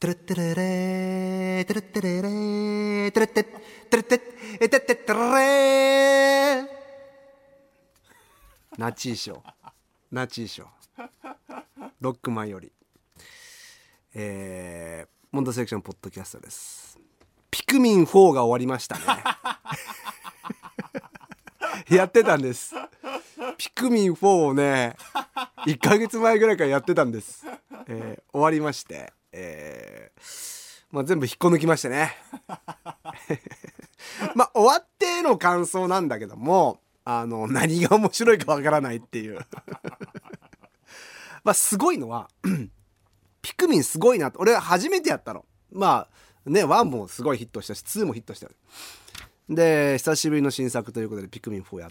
トゥルッテレレトゥルッテレレトゥルッテトゥルッテトゥルッテトゥルレナチーショーナチーショーロックマンよりえー、モンドセレクションポッドキャストです。ピクミン4が終わりましたね。やってたんです。ピクミン4をね1ヶ月前ぐらいからやってたんです、えー終わりまして。まあ、全部引っこ抜きましてね。まあ終わっての感想なんだけどもあの何が面白いかわからないっていう。まあすごいのは ピクミンすごいなと。俺初めてやったの。まあね1もすごいヒットしたし2もヒットした。で久しぶりの新作ということでピクミン4や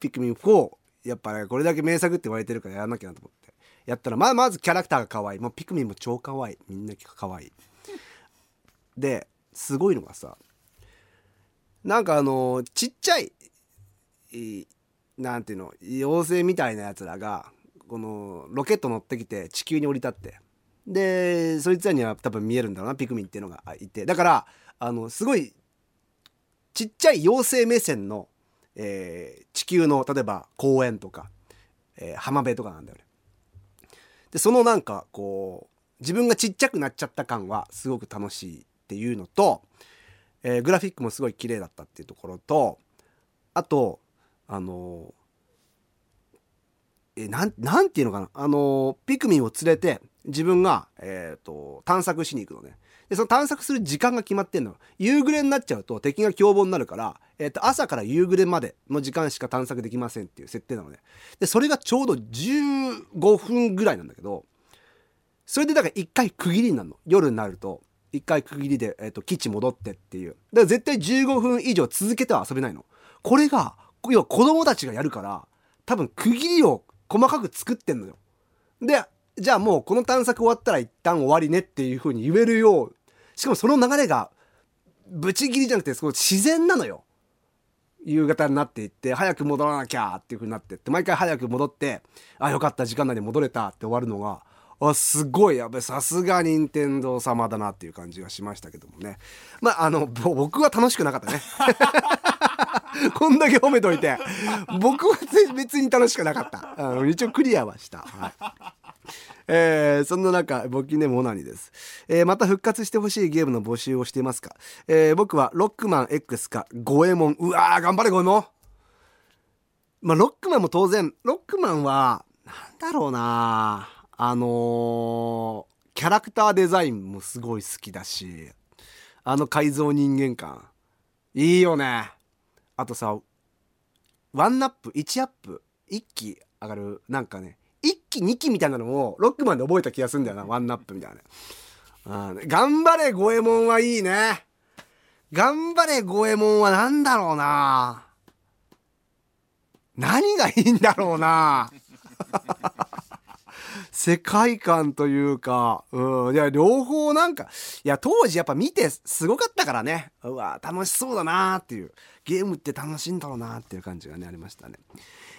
ピクミン4やっぱねこれだけ名作って言われてるからやらなきゃなと思って。やったらまあまずキャラクターが可愛い。もうピクミンも超可愛い。みんな可愛い。ですごいのがさなんかあのちっちゃいいなんていうの妖精みたいなやつらがこのロケット乗ってきて地球に降り立って。でそいつらには多分見えるんだろうなピクミンっていうのがいて。だからあのすごいちっちゃい妖精目線の、えー地球の例えば公園とか、えー浜辺とかなんだよね。でそのなんかこう自分がちっちゃくなっちゃった感はすごく楽しい。っていうのと、えーグラフィックもすごい綺麗だったっていうところとあとあのえーなんなんていうのかなあのピクミンを連れて自分が、えー、と探索しに行くのね。でその探索する時間が決まってんの夕暮れになっちゃうと敵が凶暴になるから、えー、と朝から夕暮れまでの時間しか探索できませんっていう設定なのね。でそれがちょうど15分ぐらいなんだけどそれでだから一回区切りになるの。夜になると。一回区切りで、えー、と基地戻ってっていう。だから絶対15分以上続けては遊べないの。これが要は子供たちがやるから多分区切りを細かく作ってんのよ。でじゃあもうこの探索終わったら一旦終わりねっていう風に言えるよう。しかもその流れがブチ切りじゃなくてすごい自然なのよ。夕方になっていって早く戻らなきゃっていう風になってって毎回早く戻ってあよかった時間内に戻れたって終わるのがあすごいやべさすが任天堂様だなっていう感じがしましたけどもね。まああの僕は楽しくなかったね。こんだけ褒めといて。僕は別に楽しくなかった。あの一応クリアはした、はい。えーそんな中募金ネームオナニです、えーまた復活してほしいゲームの募集をしていますか、えー僕はロックマン X かゴエモン。うわー頑張れゴエモン。まあロックマンも当然。ロックマンはなんだろうなあのーキャラクターデザインもすごい好きだしあの改造人間感。いいよね。あとさワンナップ1アップ1期上がるなんかね1期2期みたいなのをロックマンで覚えた気がするんだよなワンナップみたいな、うん、頑張れゴエモンはいいね。頑張れゴエモンはなんだろうな。何がいいんだろうな。世界観というか、うん、いや、両方なんか、いや、当時やっぱ見てすごかったからね、うわ、楽しそうだなっていう、ゲームって楽しいんだろうなっていう感じがね、ありましたね。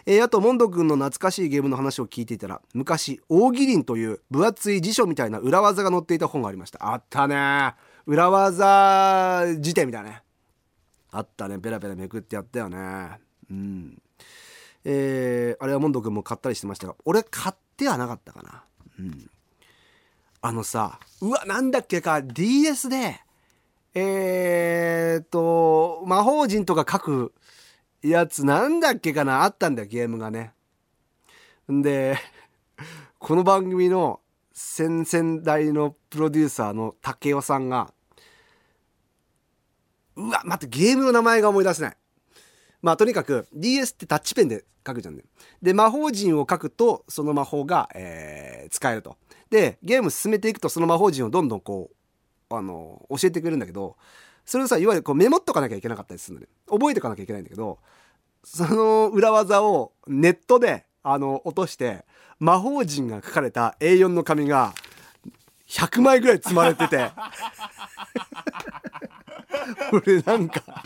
えーあと、モンド君の懐かしいゲームの話を聞いていたら、昔、大義林という分厚い辞書みたいな裏技が載っていた本がありました。あったね。裏技辞典みたいなね。あったね。ペラペラめくってやったよね。うん。えーあれはモンド君も買ったりしてましたが俺買ってはなかったかな。うん。あのさうわなんだっけか DS でえー、っと魔法陣とか書くやつなんだっけかなあったんだよゲームがね。んでこの番組の先々代のプロデューサーの竹雄さんがうわ待ってゲームの名前が思い出せない。まあとにかく DS ってタッチペンで書くじゃんね。で魔法陣を書くとその魔法が、えー使えると。でゲーム進めていくとその魔法陣をどんどんこうあの教えてくれるんだけどそれをさいわゆるこうメモっとかなきゃいけなかったりするので覚えておかなきゃいけないんだけどその裏技をネットであの落として魔法陣が書かれた A4 の紙が100枚ぐらい積まれてて 俺なんか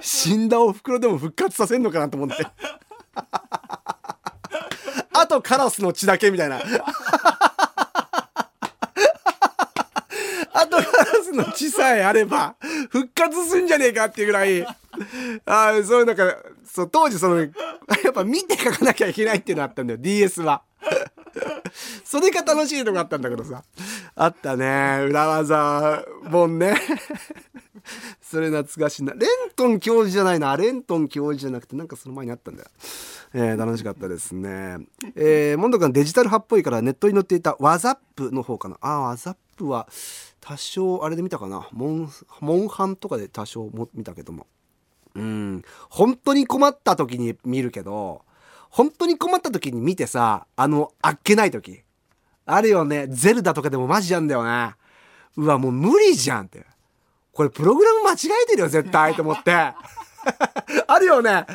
死んだおふくろでも復活させんのかなと思って。あとカラスの血だけみたいな。後ガラスの血さえあれば復活すんじゃねえかっていうぐらい。あそういうなんかそう当時そのやっぱ見て書かなきゃいけないっていうのあったんだよ DS は。それが楽しいとこあったんだけどさ。あったね裏技本ねそれ懐かしいなレントン教授じゃないなレントン教授じゃなくてなんかその前にあったんだよえー、楽しかったですね。えー、モンド君デジタル派っぽいからネットに載っていたワザップの方かな。あ、ワザップは多少あれで見たかな。モン、モンハンとかで多少も見たけども。うん。本当に困った時に見るけど、本当に困った時に見てさ、あの、あっけない時。あるよね。ゼルダとかでもマジなんだよね。うわ、もう無理じゃんって。これプログラム間違えてるよ、絶対と思って。あるよね。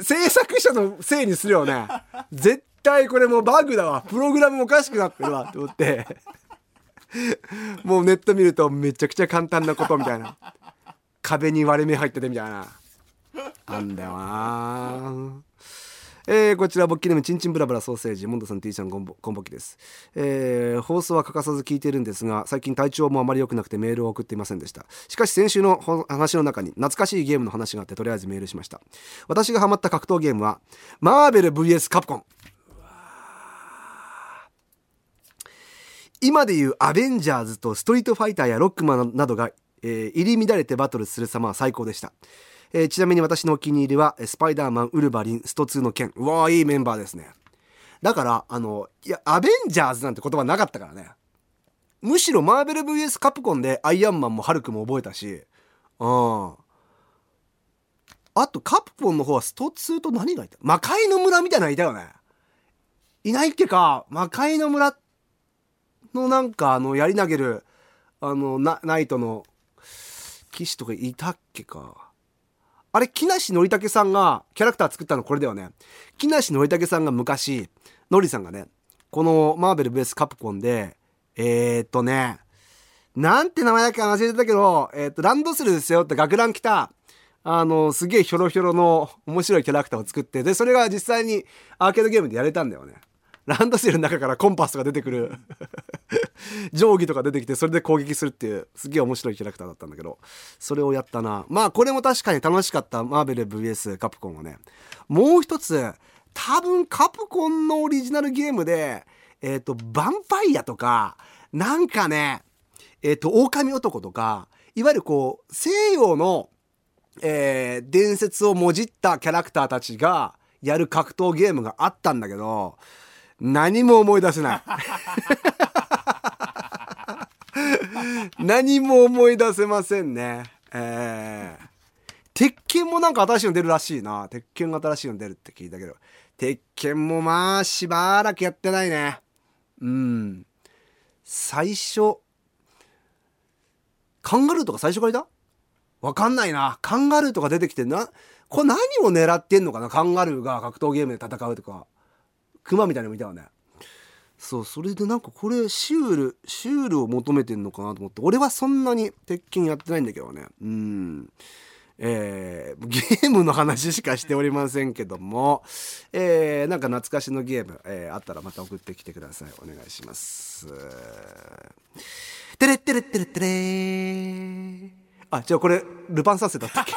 制作者のせいにするよね。絶対これもうバグだわ。プログラムおかしくなってるわ。と思って。もうネット見るとめちゃくちゃ簡単なことみたいな。壁に割れ目入っててみたいな。あんだよなえー、こちらボッキネムチンチンブラブラソーセージモンドさん T ちゃんゴンボゴンボキです、えー、放送は欠かさず聞いているんですが最近体調もあまり良くなくてメールを送っていませんでした。しかし先週の話の中に懐かしいゲームの話があってとりあえずメールしました。私がハマった格闘ゲームはマーベル VS カプコン。今でいうアベンジャーズとストリートファイターやロックマンなどが、えー、入り乱れてバトルする様は最高でした。えー、ちなみに私のお気に入りはスパイダーマンウルヴァリンスト2の剣。うわーいいメンバーですね。だからあのいやアベンジャーズなんて言葉なかったからね。むしろマーベル VS カプコンでアイアンマンもハルクも覚えたし。うん。あとカプコンの方はスト2と何がいた？魔界の村みたいなのいたよね。いないっけか。魔界の村のなんかあのやり投げるあのナイトの騎士とかいたっけか。あれ、木梨憲武さんがキャラクター作ったのこれだよね。木梨憲武さんが昔、のりさんがね、このマーベル VS カプコンで、えー、っとね、なんて名前だっけ忘れてたけど、えー、っと、ランドセルですよって学ラン来た、あの、すげえヒョロヒョロの面白いキャラクターを作って、で、それが実際にアーケードゲームでやれたんだよね。ランドセルの中からコンパスとか出てくる。定規とか出てきてそれで攻撃するっていうすげえ面白いキャラクターだったんだけど。それをやったな。まあこれも確かに楽しかった。マーベル VS カプコンはね。もう一つ多分カプコンのオリジナルゲームでえっ、ー、とヴァンパイアとかなんかねえっ、ー、と狼男とかいわゆるこう西洋のえー、伝説をもじったキャラクターたちがやる格闘ゲームがあったんだけど何も思い出せない。何も思い出せませんね。えー、鉄拳もなんか新しいの出るらしいな。鉄拳が新しいの出るって聞いたけど。鉄拳もまあしばらくやってないね。うん。最初カンガルーとか最初からいた？わかんないな。カンガルーとか出てきてな。これ何を狙ってんのかな？カンガルーが格闘ゲームで戦うとか。クマみたいなの見たよね。そうそれでなんかこれシュールシュールを求めてんのかなと思って。俺はそんなに鉄拳やってないんだけどね。うん。えー、ゲームの話しかしておりませんけども、えー、なんか懐かしのゲーム、えー、あったらまた送ってきてください。お願いします。てれってれってれってれあじゃあこれルパン三世だったっけ？